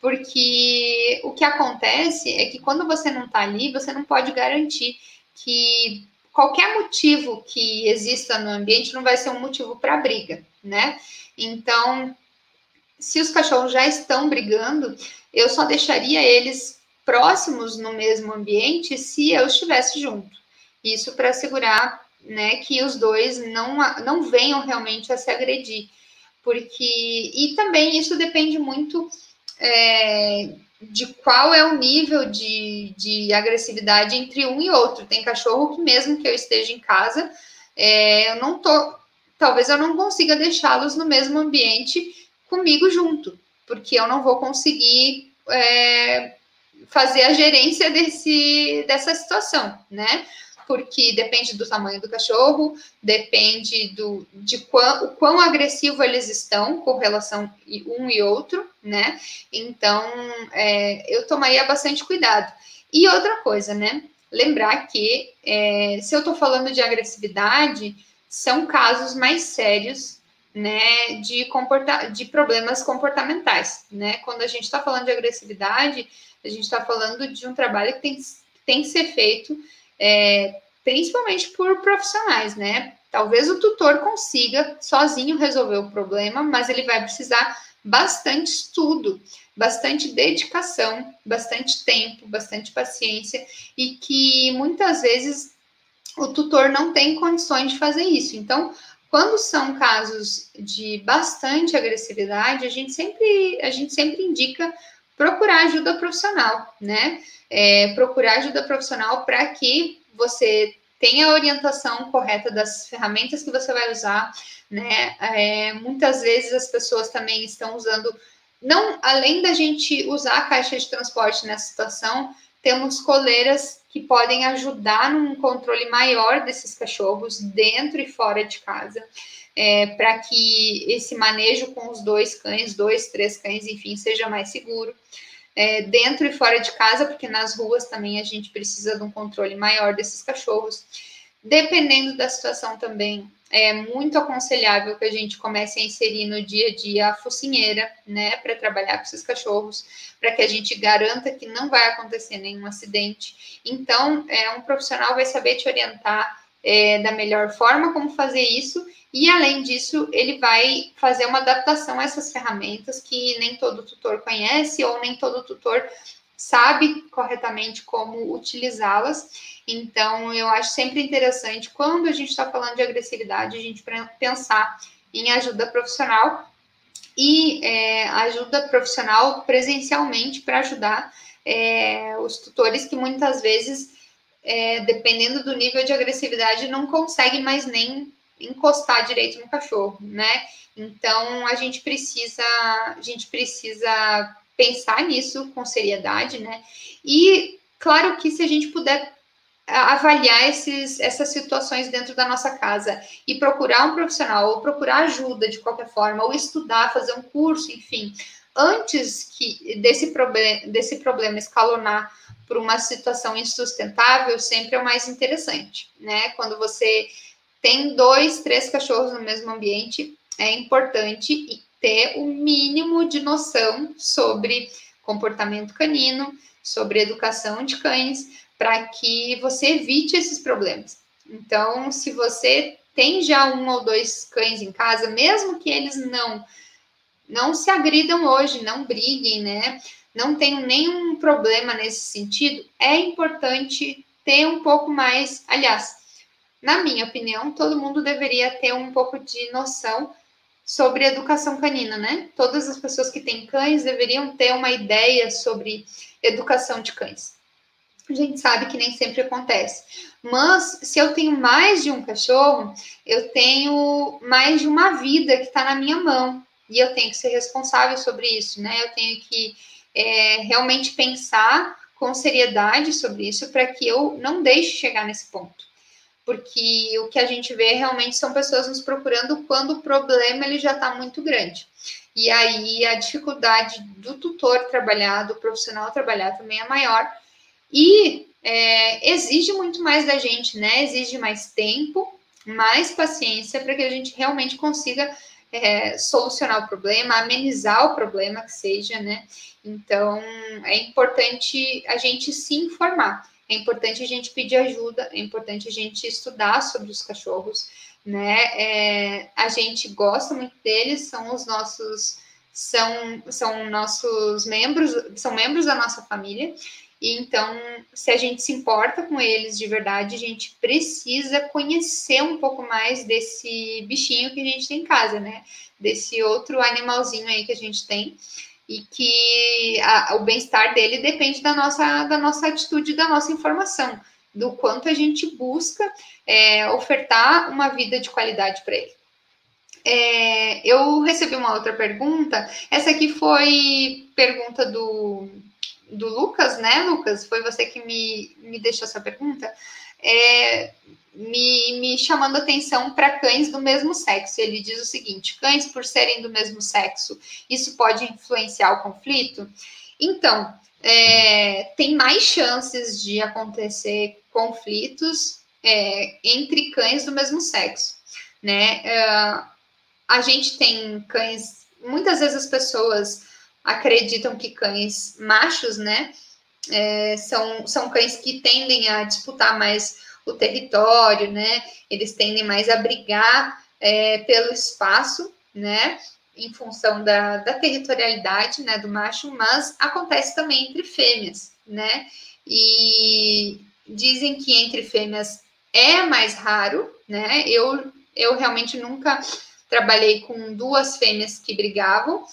Porque o que acontece é que quando você não está ali, você não pode garantir que qualquer motivo que exista no ambiente não vai ser um motivo para briga, né? Então, se os cachorros já estão brigando, eu só deixaria eles próximos no mesmo ambiente se eu estivesse junto. Isso para assegurar, né, que os dois não, não venham realmente a se agredir. Porque, e também isso depende muito é, de qual é o nível de, de agressividade entre um e outro. Tem cachorro que, mesmo que eu esteja em casa, é, eu não tô. Talvez eu não consiga deixá-los no mesmo ambiente comigo junto, porque eu não vou conseguir é, fazer a gerência desse, dessa situação, né? Porque depende do tamanho do cachorro, depende do, de quão, o quão agressivo eles estão com relação um e outro, né? Então, é, eu tomaria bastante cuidado. E outra coisa, né? Lembrar que é, se eu estou falando de agressividade, são casos mais sérios né, de, comporta de problemas comportamentais, né? Quando a gente está falando de agressividade, a gente está falando de um trabalho que tem, tem que ser feito é, principalmente por profissionais, né? Talvez o tutor consiga sozinho resolver o problema, mas ele vai precisar bastante estudo, bastante dedicação, bastante tempo, bastante paciência e que muitas vezes o tutor não tem condições de fazer isso. Então, quando são casos de bastante agressividade, a gente sempre, a gente sempre indica procurar ajuda profissional, né? É, procurar ajuda profissional para que você tenha a orientação correta das ferramentas que você vai usar, né? É, muitas vezes as pessoas também estão usando, não além da gente usar a caixa de transporte nessa situação, temos coleiras que podem ajudar num controle maior desses cachorros dentro e fora de casa, é, para que esse manejo com os dois cães, dois, três cães, enfim, seja mais seguro. É, dentro e fora de casa, porque nas ruas também a gente precisa de um controle maior desses cachorros. Dependendo da situação também, é muito aconselhável que a gente comece a inserir no dia a dia a focinheira, né, para trabalhar com esses cachorros, para que a gente garanta que não vai acontecer nenhum acidente. Então, é, um profissional vai saber te orientar é, da melhor forma como fazer isso, e além disso, ele vai fazer uma adaptação a essas ferramentas que nem todo tutor conhece ou nem todo tutor sabe corretamente como utilizá-las. Então, eu acho sempre interessante, quando a gente está falando de agressividade, a gente pensar em ajuda profissional e é, ajuda profissional presencialmente para ajudar é, os tutores que muitas vezes, é, dependendo do nível de agressividade, não conseguem mais nem encostar direito no cachorro, né? Então a gente precisa, a gente precisa pensar nisso com seriedade, né? E claro que se a gente puder avaliar esses, essas situações dentro da nossa casa e procurar um profissional ou procurar ajuda de qualquer forma ou estudar, fazer um curso, enfim, antes que desse, problem desse problema escalonar por uma situação insustentável, sempre é o mais interessante, né? Quando você tem dois, três cachorros no mesmo ambiente, é importante ter o mínimo de noção sobre comportamento canino, sobre educação de cães, para que você evite esses problemas. Então, se você tem já um ou dois cães em casa, mesmo que eles não não se agridam hoje, não briguem, né? Não tenham nenhum problema nesse sentido, é importante ter um pouco mais, aliás, na minha opinião, todo mundo deveria ter um pouco de noção sobre educação canina, né? Todas as pessoas que têm cães deveriam ter uma ideia sobre educação de cães. A gente sabe que nem sempre acontece. Mas se eu tenho mais de um cachorro, eu tenho mais de uma vida que está na minha mão. E eu tenho que ser responsável sobre isso, né? Eu tenho que é, realmente pensar com seriedade sobre isso para que eu não deixe chegar nesse ponto porque o que a gente vê realmente são pessoas nos procurando quando o problema ele já está muito grande. E aí a dificuldade do tutor trabalhar, do profissional trabalhar também é maior. E é, exige muito mais da gente, né? Exige mais tempo, mais paciência para que a gente realmente consiga é, solucionar o problema, amenizar o problema que seja, né? Então é importante a gente se informar é importante a gente pedir ajuda, é importante a gente estudar sobre os cachorros, né? É, a gente gosta muito deles, são os nossos são, são nossos membros, são membros da nossa família. E então, se a gente se importa com eles de verdade, a gente precisa conhecer um pouco mais desse bichinho que a gente tem em casa, né? Desse outro animalzinho aí que a gente tem e que a, o bem-estar dele depende da nossa, da nossa atitude, da nossa informação, do quanto a gente busca é, ofertar uma vida de qualidade para ele. É, eu recebi uma outra pergunta. Essa aqui foi pergunta do, do Lucas, né, Lucas? Foi você que me, me deixou essa pergunta. é, me, me chamando atenção para cães do mesmo sexo. Ele diz o seguinte: cães, por serem do mesmo sexo, isso pode influenciar o conflito? Então, é, tem mais chances de acontecer conflitos é, entre cães do mesmo sexo, né? Uh, a gente tem cães, muitas vezes as pessoas acreditam que cães machos, né, é, são, são cães que tendem a disputar mais o território, né? Eles tendem mais a brigar é, pelo espaço, né? Em função da, da territorialidade, né? Do macho, mas acontece também entre fêmeas, né? E dizem que entre fêmeas é mais raro, né? Eu, eu realmente nunca trabalhei com duas fêmeas que brigavam,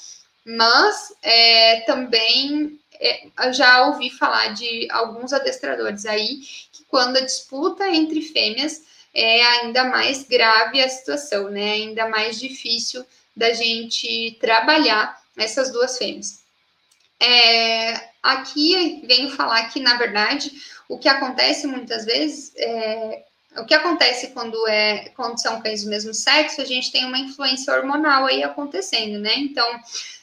mas é, também é, já ouvi falar de alguns adestradores aí que quando a disputa entre fêmeas é ainda mais grave a situação, né? Ainda mais difícil da gente trabalhar essas duas fêmeas. É, aqui venho falar que, na verdade, o que acontece muitas vezes é, o que acontece quando é quando são cães do mesmo sexo, a gente tem uma influência hormonal aí acontecendo, né? Então,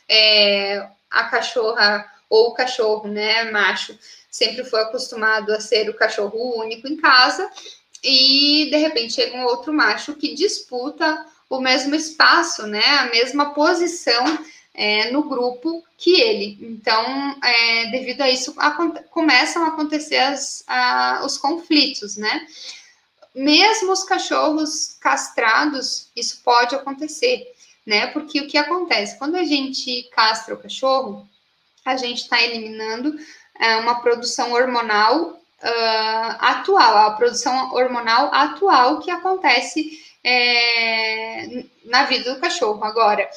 é, a cachorra ou o cachorro, né, macho, sempre foi acostumado a ser o cachorro único em casa, e de repente chega um outro macho que disputa o mesmo espaço, né, a mesma posição é, no grupo que ele. Então, é, devido a isso, a, começam a acontecer as, a, os conflitos, né? Mesmo os cachorros castrados, isso pode acontecer, né? Porque o que acontece? Quando a gente castra o cachorro, a gente está eliminando é, uma produção hormonal uh, atual, a produção hormonal atual que acontece é, na vida do cachorro. Agora,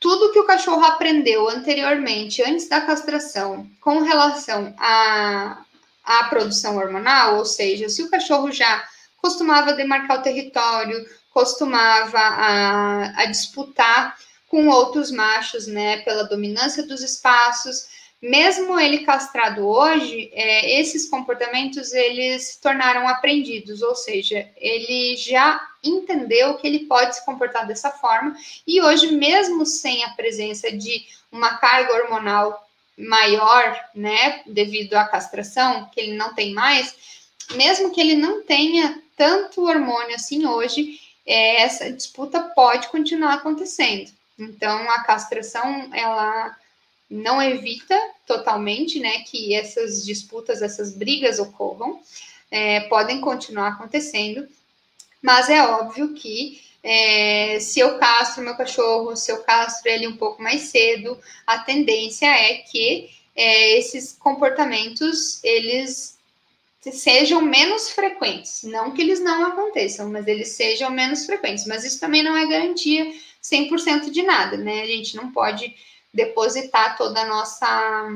tudo que o cachorro aprendeu anteriormente, antes da castração, com relação à, à produção hormonal, ou seja, se o cachorro já costumava demarcar o território, costumava a, a disputar com outros machos, né, pela dominância dos espaços. Mesmo ele castrado hoje, é, esses comportamentos eles se tornaram aprendidos, ou seja, ele já entendeu que ele pode se comportar dessa forma e hoje, mesmo sem a presença de uma carga hormonal maior, né, devido à castração, que ele não tem mais, mesmo que ele não tenha tanto hormônio assim hoje, é, essa disputa pode continuar acontecendo. Então, a castração, ela não evita totalmente, né, que essas disputas, essas brigas ocorram, é, podem continuar acontecendo, mas é óbvio que é, se eu castro meu cachorro, se eu castro ele um pouco mais cedo, a tendência é que é, esses comportamentos, eles sejam menos frequentes, não que eles não aconteçam, mas eles sejam menos frequentes, mas isso também não é garantia 100% de nada, né? A gente não pode depositar toda a nossa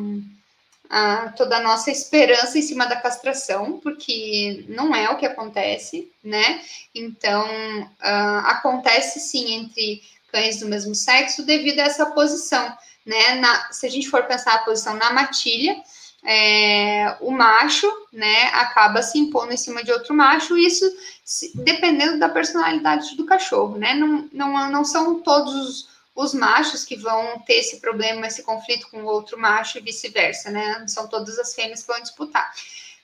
a, toda a nossa esperança em cima da castração, porque não é o que acontece, né? Então, uh, acontece sim entre cães do mesmo sexo devido a essa posição, né? Na, se a gente for pensar a posição na matilha, é, o macho, né, acaba se impondo em cima de outro macho, isso se, dependendo da personalidade do cachorro, né? Não, não, não são todos os, os, machos que vão ter esse problema, esse conflito com o outro macho e vice-versa, né? Não são todas as fêmeas que vão disputar.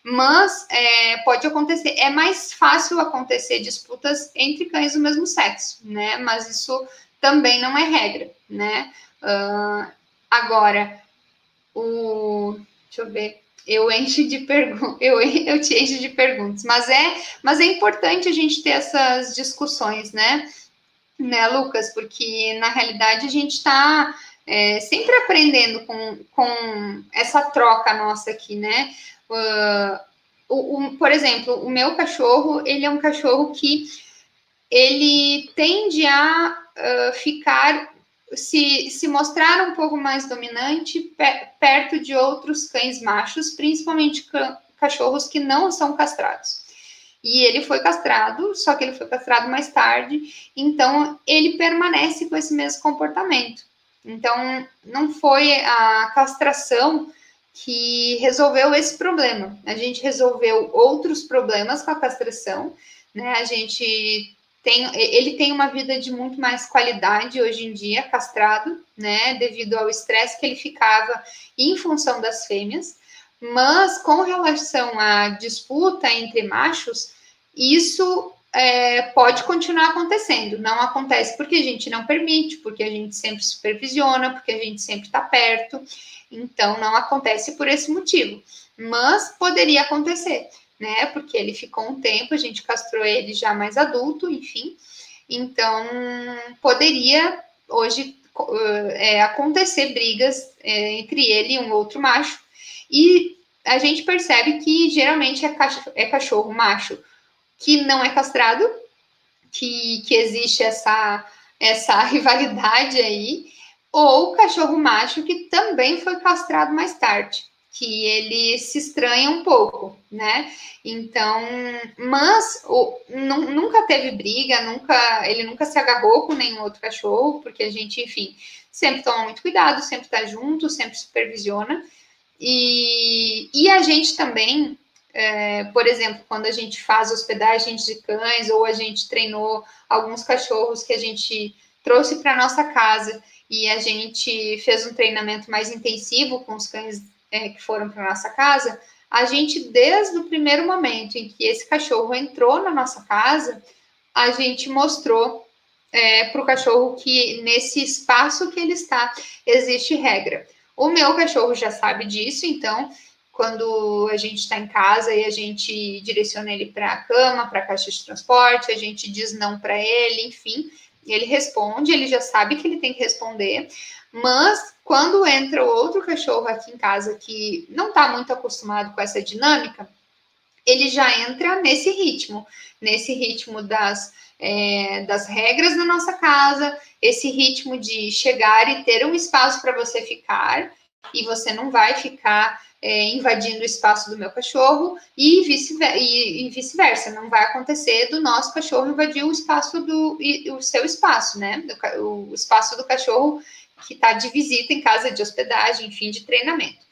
Mas é, pode acontecer, é mais fácil acontecer disputas entre cães do mesmo sexo, né? Mas isso também não é regra, né? Uh, agora, o Deixa eu ver. Eu encho de perguntas, eu, eu te encho de perguntas, mas é, mas é importante a gente ter essas discussões, né? Né, Lucas? Porque na realidade a gente está é, sempre aprendendo com, com essa troca nossa aqui, né? Uh, o, o, por exemplo, o meu cachorro, ele é um cachorro que ele tende a uh, ficar se, se mostrar um pouco mais dominante perto de outros cães machos, principalmente cachorros que não são castrados. E ele foi castrado, só que ele foi castrado mais tarde, então ele permanece com esse mesmo comportamento. Então, não foi a castração que resolveu esse problema. A gente resolveu outros problemas com a castração, né? A gente tem, ele tem uma vida de muito mais qualidade hoje em dia, castrado, né? Devido ao estresse que ele ficava em função das fêmeas. Mas com relação à disputa entre machos, isso é, pode continuar acontecendo. Não acontece porque a gente não permite, porque a gente sempre supervisiona, porque a gente sempre está perto. Então, não acontece por esse motivo. Mas poderia acontecer, né? Porque ele ficou um tempo, a gente castrou ele já mais adulto, enfim. Então, poderia hoje é, acontecer brigas é, entre ele e um outro macho. E a gente percebe que geralmente é cachorro, é cachorro macho que não é castrado, que, que existe essa, essa rivalidade aí ou cachorro macho que também foi castrado mais tarde, que ele se estranha um pouco, né? Então, mas o, nunca teve briga, nunca ele nunca se agarrou com nenhum outro cachorro, porque a gente, enfim, sempre toma muito cuidado, sempre tá junto, sempre supervisiona. E, e a gente também, é, por exemplo, quando a gente faz hospedagem de cães ou a gente treinou alguns cachorros que a gente trouxe para nossa casa e a gente fez um treinamento mais intensivo com os cães é, que foram para nossa casa, a gente, desde o primeiro momento em que esse cachorro entrou na nossa casa, a gente mostrou é, para o cachorro que nesse espaço que ele está existe regra. O meu cachorro já sabe disso, então quando a gente está em casa e a gente direciona ele para a cama, para a caixa de transporte, a gente diz não para ele, enfim, ele responde, ele já sabe que ele tem que responder, mas quando entra outro cachorro aqui em casa que não está muito acostumado com essa dinâmica, ele já entra nesse ritmo, nesse ritmo das, é, das regras da nossa casa, esse ritmo de chegar e ter um espaço para você ficar, e você não vai ficar é, invadindo o espaço do meu cachorro e vice-versa, vice não vai acontecer do nosso cachorro invadir o espaço do o seu espaço, né? O, o espaço do cachorro que está de visita em casa de hospedagem, enfim, de treinamento.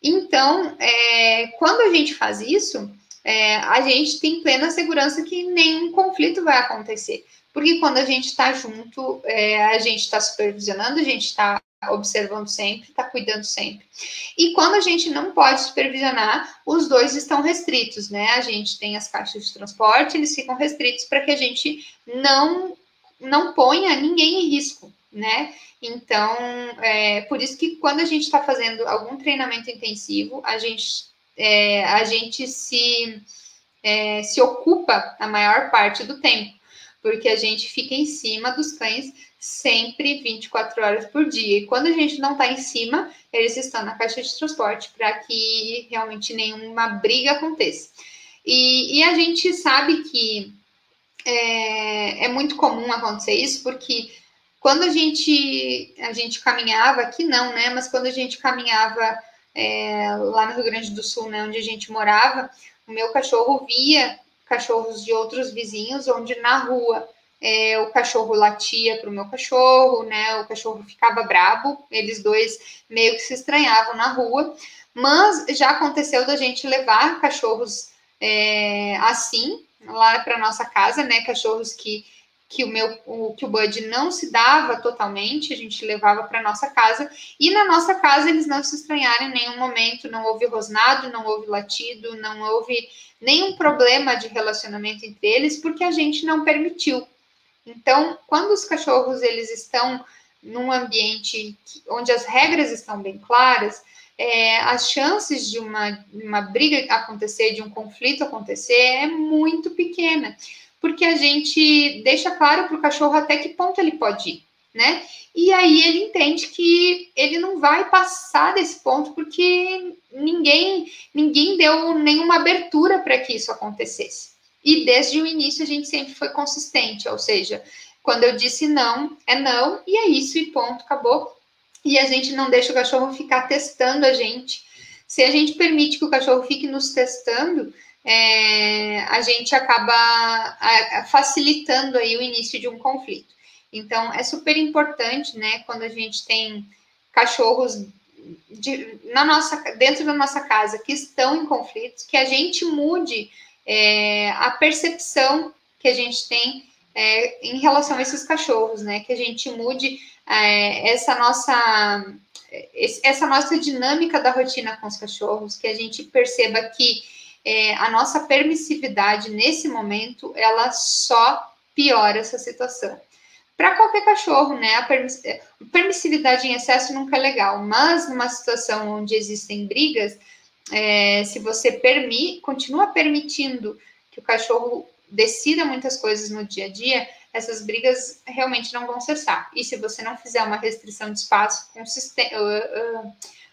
Então, é, quando a gente faz isso, é, a gente tem plena segurança que nenhum conflito vai acontecer. Porque quando a gente está junto, é, a gente está supervisionando, a gente está observando sempre, está cuidando sempre. E quando a gente não pode supervisionar, os dois estão restritos, né? A gente tem as caixas de transporte, eles ficam restritos para que a gente não não ponha ninguém em risco, né? Então, é por isso que quando a gente está fazendo algum treinamento intensivo, a gente é, a gente se é, se ocupa a maior parte do tempo, porque a gente fica em cima dos cães sempre 24 horas por dia. E quando a gente não está em cima, eles estão na caixa de transporte para que realmente nenhuma briga aconteça. E, e a gente sabe que é, é, muito comum acontecer isso, porque quando a gente, a gente caminhava, aqui não, né? Mas quando a gente caminhava é, lá no Rio Grande do Sul, né, onde a gente morava, o meu cachorro via cachorros de outros vizinhos, onde na rua é, o cachorro latia para o meu cachorro, né? O cachorro ficava brabo, eles dois meio que se estranhavam na rua, mas já aconteceu da gente levar cachorros é, assim lá para nossa casa, né? Cachorros que que o meu o, que o Bud não se dava totalmente, a gente levava para nossa casa e na nossa casa eles não se estranharam em nenhum momento, não houve rosnado, não houve latido, não houve nenhum problema de relacionamento entre eles, porque a gente não permitiu. Então, quando os cachorros eles estão num ambiente onde as regras estão bem claras, é, as chances de uma, uma briga acontecer, de um conflito acontecer, é muito pequena, porque a gente deixa claro para o cachorro até que ponto ele pode ir, né? E aí ele entende que ele não vai passar desse ponto porque ninguém ninguém deu nenhuma abertura para que isso acontecesse. E desde o início a gente sempre foi consistente, ou seja, quando eu disse não, é não, e é isso, e ponto, acabou. E a gente não deixa o cachorro ficar testando a gente. Se a gente permite que o cachorro fique nos testando, é, a gente acaba facilitando aí o início de um conflito. Então, é super importante, né, quando a gente tem cachorros de, na nossa, dentro da nossa casa que estão em conflitos, que a gente mude é, a percepção que a gente tem é, em relação a esses cachorros, né? Que a gente mude é, essa nossa essa nossa dinâmica da rotina com os cachorros, que a gente perceba que é, a nossa permissividade nesse momento ela só piora essa situação. Para qualquer cachorro, né? A permissividade em excesso nunca é legal, mas numa situação onde existem brigas, é, se você permite, continua permitindo que o cachorro decida muitas coisas no dia a dia, essas brigas realmente não vão cessar. E se você não fizer uma restrição de espaço consistente,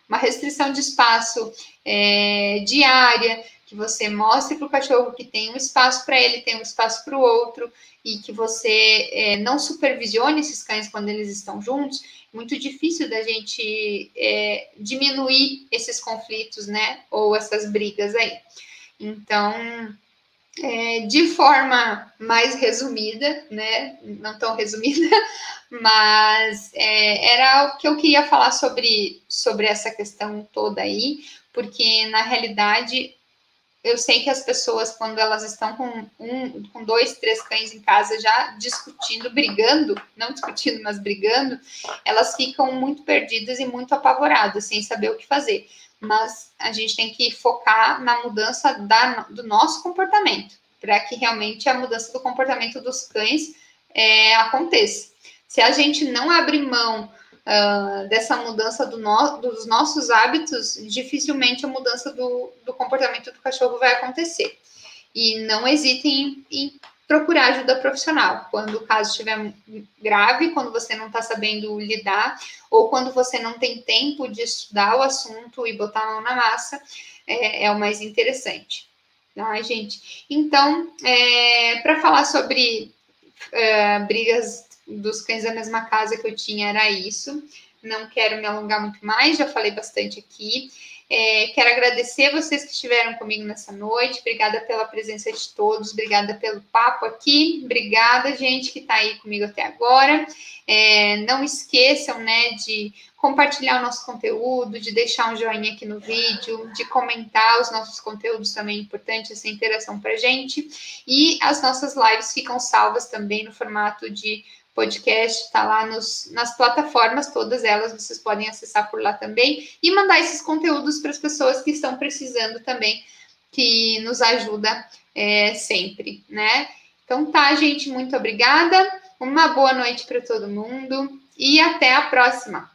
uma restrição de espaço é, diária, que você mostre para o cachorro que tem um espaço para ele, tem um espaço para o outro, e que você é, não supervisione esses cães quando eles estão juntos, é muito difícil da gente é, diminuir esses conflitos, né? Ou essas brigas aí. Então, é, de forma mais resumida, né? Não tão resumida, mas é, era o que eu queria falar sobre, sobre essa questão toda aí, porque na realidade eu sei que as pessoas, quando elas estão com um, com dois, três cães em casa já discutindo, brigando, não discutindo, mas brigando, elas ficam muito perdidas e muito apavoradas, sem saber o que fazer mas a gente tem que focar na mudança da, do nosso comportamento, para que realmente a mudança do comportamento dos cães é, aconteça. Se a gente não abrir mão uh, dessa mudança do no, dos nossos hábitos, dificilmente a mudança do, do comportamento do cachorro vai acontecer. E não hesitem em, em procurar ajuda profissional quando o caso estiver grave, quando você não está sabendo lidar, ou quando você não tem tempo de estudar o assunto e botar a mão na massa, é, é o mais interessante. Tá, gente? Então, é, para falar sobre é, brigas dos cães da mesma casa que eu tinha, era isso. Não quero me alongar muito mais, já falei bastante aqui. É, quero agradecer vocês que estiveram comigo nessa noite. Obrigada pela presença de todos, obrigada pelo papo aqui. Obrigada, gente, que está aí comigo até agora. É, não esqueçam, né, de compartilhar o nosso conteúdo, de deixar um joinha aqui no vídeo, de comentar os nossos conteúdos também é importante, essa interação para gente. E as nossas lives ficam salvas também no formato de podcast está lá nos, nas plataformas, todas elas vocês podem acessar por lá também e mandar esses conteúdos para as pessoas que estão precisando também, que nos ajuda é, sempre, né? Então tá, gente, muito obrigada, uma boa noite para todo mundo e até a próxima.